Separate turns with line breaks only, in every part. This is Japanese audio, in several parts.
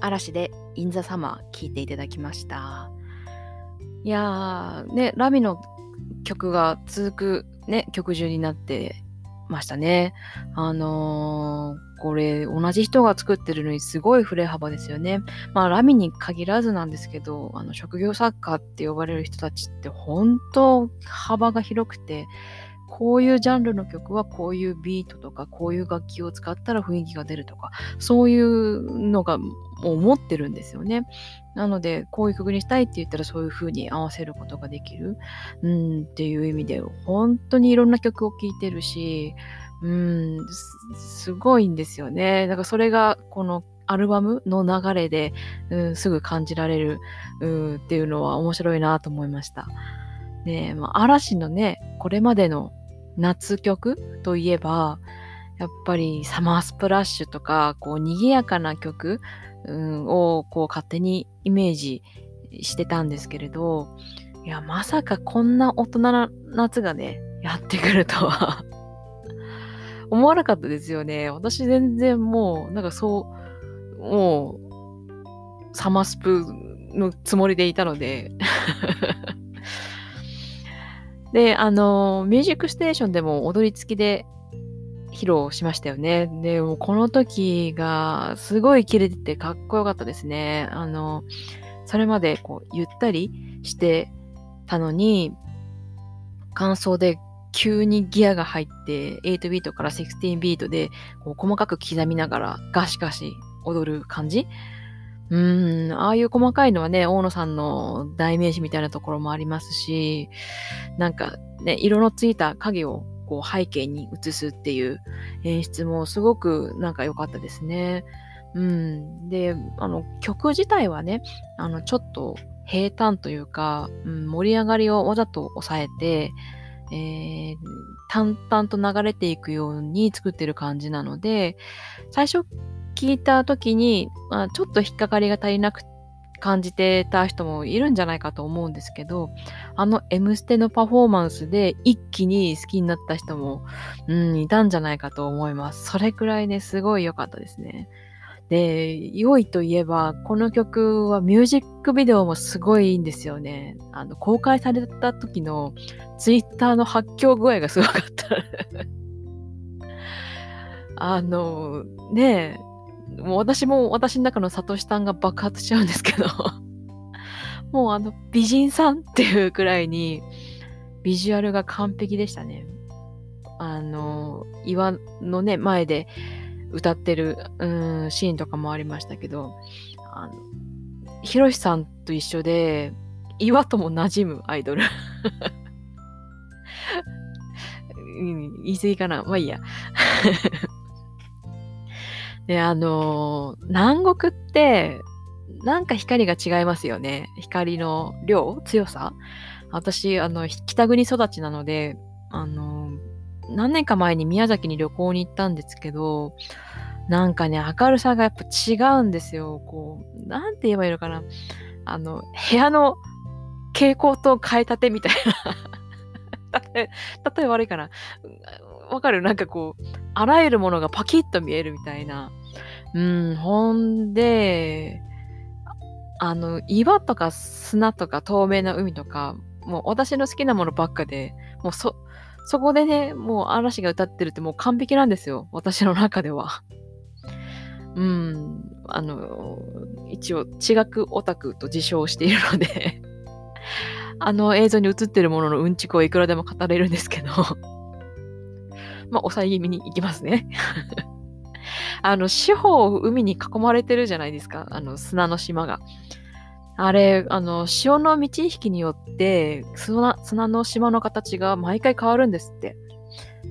嵐で In the Summer 聴いていただきました。いやー、ね、ラミの曲が続くね、曲順になってましたね。あのー、これ同じ人が作ってるのにすごい振れ幅ですよね。まあラミに限らずなんですけど、あの職業作家って呼ばれる人たちって本当幅が広くて、こういうジャンルの曲はこういうビートとかこういう楽器を使ったら雰囲気が出るとかそういうのがもう持ってるんですよね。なのでこういう曲にしたいって言ったらそういう風に合わせることができる、うん、っていう意味で本当にいろんな曲を聴いてるし、うん、すごいんですよね。だからそれがこのアルバムの流れで、うん、すぐ感じられる、うん、っていうのは面白いなと思いました。で、まあ、嵐のね、これまでの夏曲といえば、やっぱりサマースプラッシュとか、こう、賑やかな曲、うん、をこう勝手にイメージしてたんですけれど、いや、まさかこんな大人な夏がね、やってくるとは 思わなかったですよね。私全然もう、なんかそう、もう、サマスプのつもりでいたので で、あの、ミュージックステーションでも踊り付きで披露しましたよね。で、もこの時がすごい切れててかっこよかったですね。あの、それまでこうゆったりしてたのに、感想で急にギアが入って8ビートから16ビートでこう細かく刻みながらガシガシ踊る感じ？うーん、ああいう細かいのはね、大野さんの代名詞みたいなところもありますし、なんかね、色のついた影をこう背景に映すっていう演出もすごくなんか良かったですね。うん。で、あの、曲自体はね、あの、ちょっと平坦というか、うん、盛り上がりをわざと抑えて、えー、淡々と流れていくように作ってる感じなので、最初聞いた時に、まあ、ちょっと引っかかりが足りなく感じてた人もいるんじゃないかと思うんですけど、あの M ステのパフォーマンスで一気に好きになった人も、うん、いたんじゃないかと思います。それくらいね、すごい良かったですね。で、良いといえば、この曲はミュージックビデオもすごいいいんですよね。あの、公開された時のツイッターの発狂具合がすごかったあの、ねえ、もう私も私の中のサトシさんが爆発しちゃうんですけど もうあの美人さんっていうくらいにビジュアルが完璧でしたね。あの、岩のね、前で歌ってる、うん、シーンとかもありましたけど、あの、ヒロシさんと一緒で、岩とも馴染むアイドル うん。言い過ぎかなまあいいやで、あの、南国って、なんか光が違いますよね。光の量強さ私、あの、北国育ちなので、あの、何年か前に宮崎に旅行に行ったんですけど、なんかね、明るさがやっぱ違うんですよ。こう、なんて言えばいいのかな。あの、部屋の蛍光灯変えたてみたいな 例え悪いかな。わかる？なんかこう、あらゆるものがパキッと見えるみたいな。うん、ほんで、あの、岩とか砂とか透明な海とか、もう私の好きなものばっかで、もうそ、そこでね、もう嵐が歌ってるってもう完璧なんですよ。私の中では。うん、あの、一応、地学オタクと自称しているので あの映像に映ってるもののうんちくをいくらでも語れるんですけどまあ、抑え気味に行きますねあの、四方海に囲まれてるじゃないですか。あの、砂の島が。あれ、あの、潮の満ち引きによって砂、砂の島の形が毎回変わるんですって。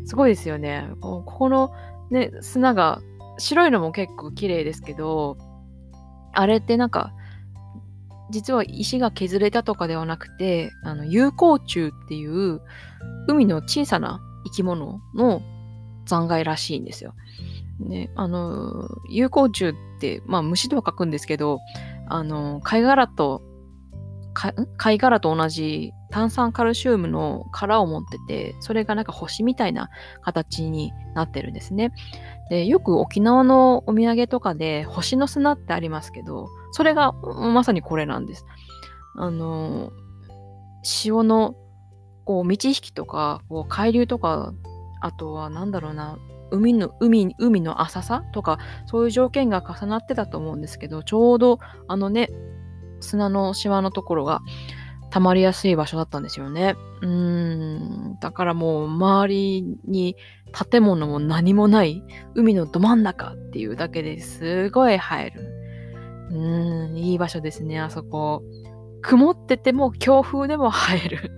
すごいですよね。ここのね、砂が、白いのも結構綺麗ですけど、あれってなんか、実は石が削れたとかではなくて、あの、有効虫っていう海の小さな生き物の残骸らしいんですよ。ね、あの、有効虫って、まあ虫とは書くんですけど、あの、貝殻と貝殻と同じ炭酸カルシウムの殻を持ってて、それがなんか星みたいな形になってるんですね。で、よく沖縄のお土産とかで星の砂ってありますけど、それがまさにこれなんです。あの、潮のこう満ち引きとか、こう海流とか、あとは何だろうな、海の、海、海の浅さとか、そういう条件が重なってたと思うんですけど、ちょうどあのね、砂の島のところが溜まりやすい場所だったんですよね。うーん。だからもう周りに建物も何もない海のど真ん中っていうだけですごい映える。うーん、いい場所ですね、あそこ。曇ってても強風でも映える。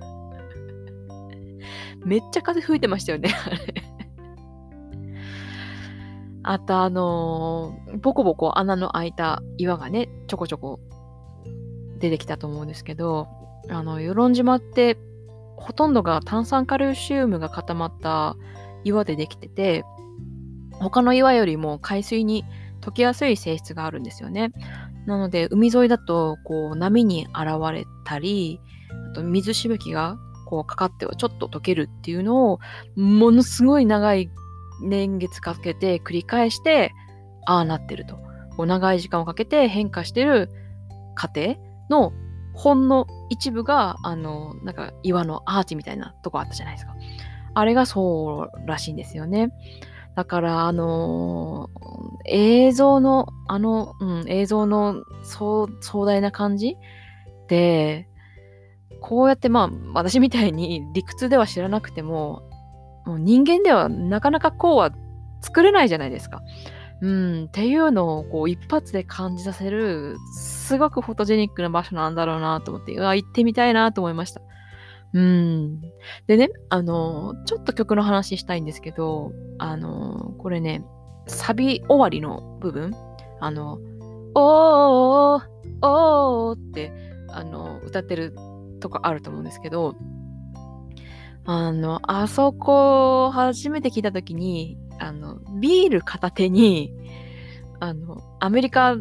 めっちゃ風吹いてましたよね、あれ。あとあのー、ボコボコ穴の開いた岩がね、ちょこちょこ出てきたと思うんですけど、あの、与論島ってほとんどが炭酸カルシウムが固まった岩でできてて、他の岩よりも海水に溶けやすい性質があるんですよね。なので、海沿いだと、こう、波に現れたり、あと水しぶきがこうかかってはちょっと溶けるっていうのを、ものすごい長い年月かけて繰り返して、ああなってると。こう長い時間をかけて変化してる過程のほんの一部が、あの、なんか岩のアーチみたいなとこあったじゃないですか。あれがそうらしいんですよね。だから、あのー、映像の、あの、うん、映像の壮大な感じで、こうやってまあ、私みたいに理屈では知らなくても、もう人間ではなかなかこうは作れないじゃないですか。うん、っていうのをこう一発で感じさせる、すごくフォトジェニックな場所なんだろうなと思って、うわ、行ってみたいなと思いました。うん。でね、あの、ちょっと曲の話したいんですけど、あの、これね、サビ終わりの部分、あの、おー、おーって、あの、歌ってるとこあると思うんですけど、あの、あそこ初めて聞いたときに、あの、ビール片手に、あの、アメリカ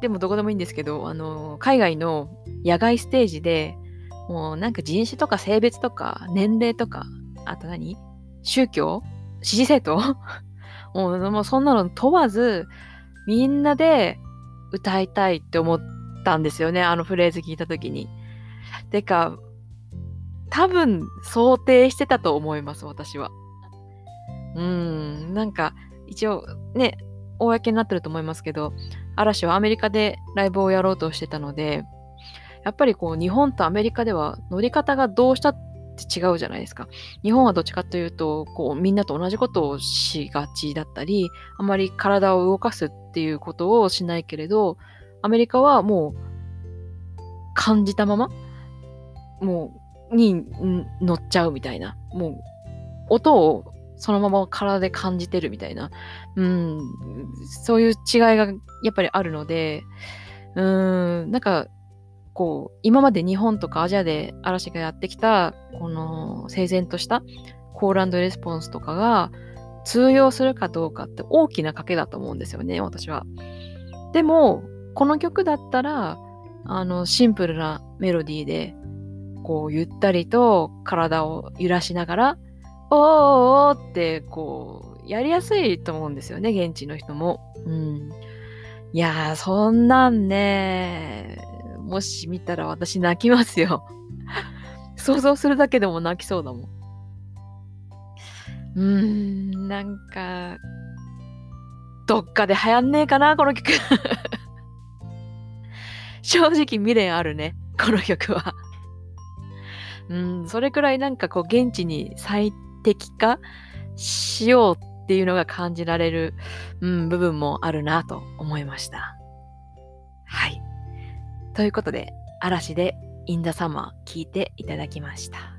でもどこでもいいんですけど、あの、海外の野外ステージで、もうなんか人種とか性別とか年齢とか、あと何？宗教？支持政党？もうもうそんなの問わず、みんなで歌いたいって思ったんですよね、あのフレーズ聞いたときに。てか、多分想定してたと思います、私は。うん、なんか、一応ね、公になってると思いますけど、嵐はアメリカでライブをやろうとしてたので、やっぱりこう、日本とアメリカでは乗り方がどうしたって違うじゃないですか。日本はどっちかというと、こう、みんなと同じことをしがちだったり、あまり体を動かすっていうことをしないけれど、アメリカはもう、感じたまま、もう、に乗っちゃうみたいな。もう、音をそのまま体で感じてるみたいな、うん、そういう違いがやっぱりあるので、うーん、なんか、こう、今まで日本とかアジアで嵐がやってきた、この整然としたコールレスポンスとかが通用するかどうかって大きな賭けだと思うんですよね、私は。でも、この曲だったら、あの、シンプルなメロディーで、こう、ゆったりと体を揺らしながら、おーおーって、こう、やりやすいと思うんですよね、現地の人も。うん。いやー、そんなんね、もし見たら私泣きますよ。想像するだけでも泣きそうだもん。うーん、なんか、どっかで流行んねえかな、この曲。正直未練あるね、この曲は。うん、それくらいなんかこう現地に最適化しようっていうのが感じられる、うん、部分もあるなと思いました。はい。ということで、嵐でインダサマー聞いていただきました。